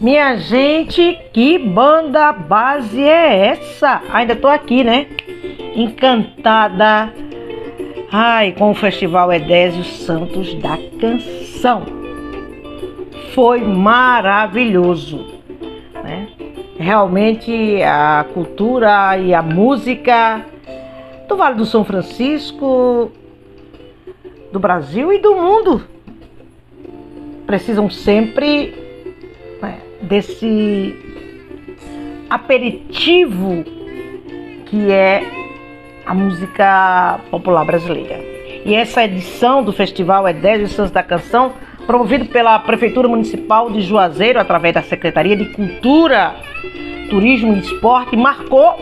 Minha gente, que banda base é essa? Ainda tô aqui, né? Encantada. Ai, com o Festival Edésio Santos da Canção. Foi maravilhoso, né? Realmente a cultura e a música do Vale do São Francisco, do Brasil e do mundo precisam sempre né, desse aperitivo que é a música popular brasileira. E essa edição do festival é 10 Santos da Canção, promovido pela Prefeitura Municipal de Juazeiro, através da Secretaria de Cultura, Turismo e Esporte, marcou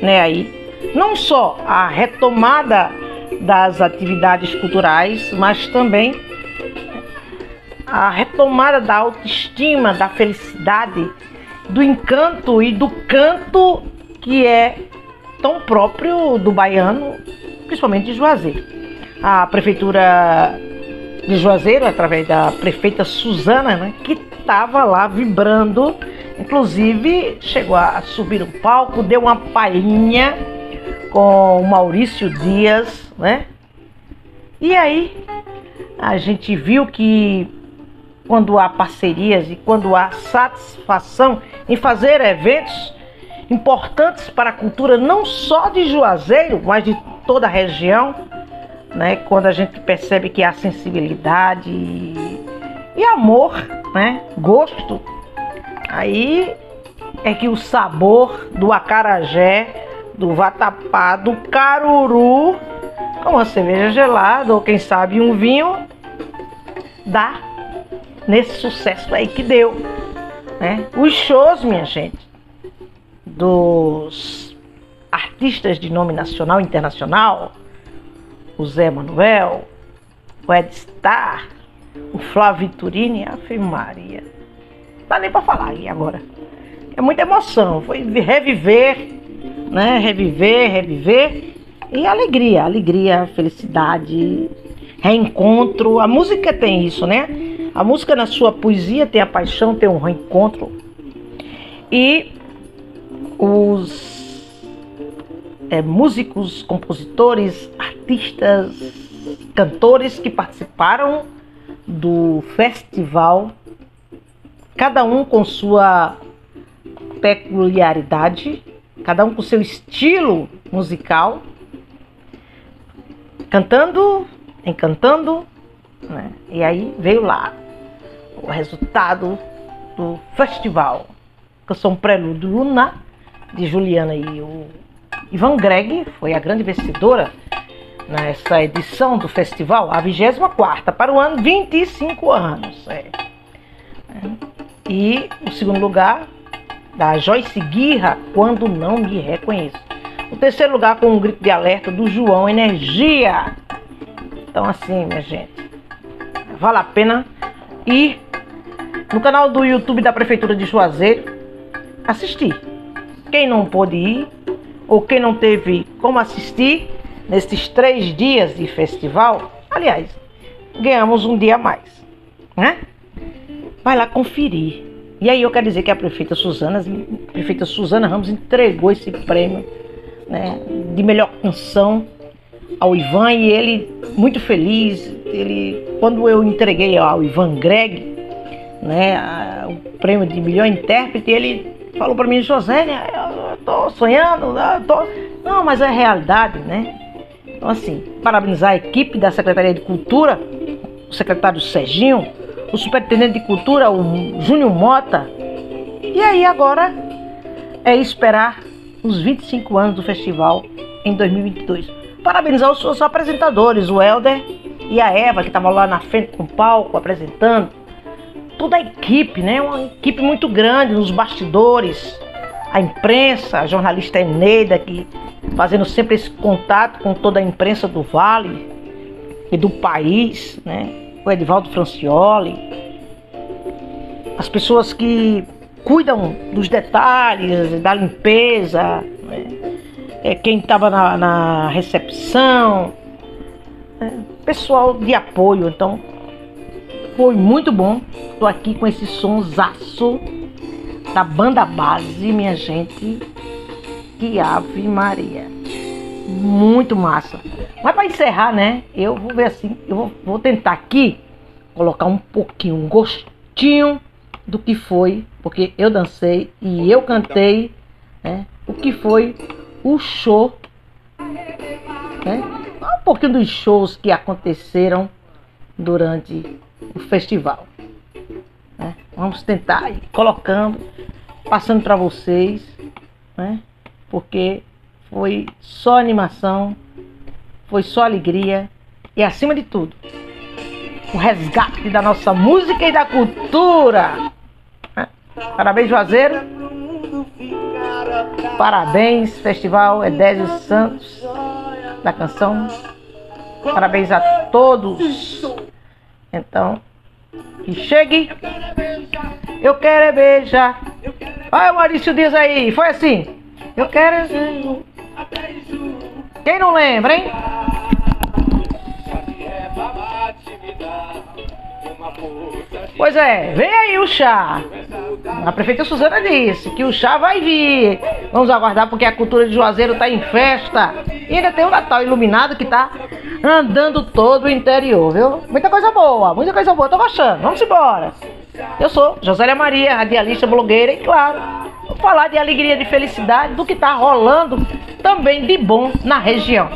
né, aí não só a retomada das atividades culturais, mas também a retomada da autoestima, da felicidade, do encanto e do canto que é tão próprio do baiano, principalmente de Juazeiro. A prefeitura de Juazeiro, através da prefeita Suzana, né, que estava lá vibrando, inclusive chegou a subir um palco, deu uma palhinha com o Maurício Dias, né? E aí a gente viu que quando há parcerias e quando há satisfação em fazer eventos importantes para a cultura não só de Juazeiro, mas de toda a região, né? Quando a gente percebe que há sensibilidade e amor, né? Gosto, aí é que o sabor do acarajé do vatapá, do caruru, com uma cerveja gelada ou quem sabe um vinho, dá nesse sucesso aí que deu. Né? Os shows, minha gente, dos artistas de nome nacional e internacional, o Zé Manuel, o Ed Star, o Flávio Turini, a Fê Maria. Não dá nem para falar aí agora. É muita emoção, foi reviver né? Reviver, reviver e alegria, alegria, felicidade, reencontro. A música tem isso, né? A música na sua poesia tem a paixão, tem um reencontro. E os é, músicos, compositores, artistas, cantores que participaram do festival, cada um com sua peculiaridade, cada um com seu estilo musical, cantando, encantando, né? E aí veio lá o resultado do festival. Canção Prelúdio Luna, de Juliana e o Ivan Greg, foi a grande vencedora nessa edição do festival, a 24 para o ano 25 anos. É. E o segundo lugar da Joyce Guirra, Quando Não Me Reconheço. O terceiro lugar com um grito de alerta do João Energia. Então assim, minha gente, vale a pena ir no canal do YouTube da Prefeitura de Juazeiro assistir. Quem não pôde ir ou quem não teve como assistir nesses três dias de festival, aliás, ganhamos um dia a mais, né? Vai lá conferir e aí eu quero dizer que a prefeita Suzana, a prefeita Suzana Ramos entregou esse prêmio né, de melhor canção ao Ivan e ele muito feliz. Ele, quando eu entreguei ao Ivan Greg né, o prêmio de melhor intérprete, ele falou para mim, José, eu tô sonhando, eu tô... não, mas é realidade, né? Então assim, parabenizar a equipe da Secretaria de Cultura, o secretário Serginho, o superintendente de cultura, o Júnior Mota. E aí agora é esperar os 25 anos do festival em 2022. Parabenizar os seus apresentadores, o Helder e a Eva, que estavam lá na frente com o palco apresentando. Toda a equipe, né? Uma equipe muito grande nos bastidores. A imprensa, a jornalista Eneida, que fazendo sempre esse contato com toda a imprensa do Vale e do país, né? o Edivaldo Francioli, as pessoas que cuidam dos detalhes, da limpeza, né? é, quem estava na, na, recepção, é, pessoal de apoio. Então, foi muito bom. Estou aqui com esse sonsaço da banda base, minha gente. Que Ave Maria. Muito massa. Mas para encerrar, né? Eu vou ver assim, eu vou, vou tentar aqui colocar um pouquinho, um gostinho do que foi, porque eu dancei e eu cantei, né? O que foi o show, né? Um pouquinho dos shows que aconteceram durante o festival. Né? Vamos tentar ir colocando, passando para vocês, né? Porque foi só animação, foi só alegria e acima de tudo, o resgate da nossa música e da cultura. Né? Parabéns, Juazeiro. Parabéns, Festival Edésio Santos da canção. Parabéns a todos. Então, que chegue. Eu quero é beijar. Olha o Maurício Dias aí. Foi assim. Eu quero. É Quem não lembra, hein? Pois é, vem aí o chá. A prefeita Suzana disse que o chá vai vir. Vamos aguardar porque a cultura de Juazeiro está em festa. E ainda tem o Natal iluminado que está andando todo o interior, viu? Muita coisa boa, muita coisa boa. Tô gostando. Vamos embora. Eu sou Josélia Maria, radialista blogueira e claro, vou falar de alegria, de felicidade, do que está rolando também de bom na região.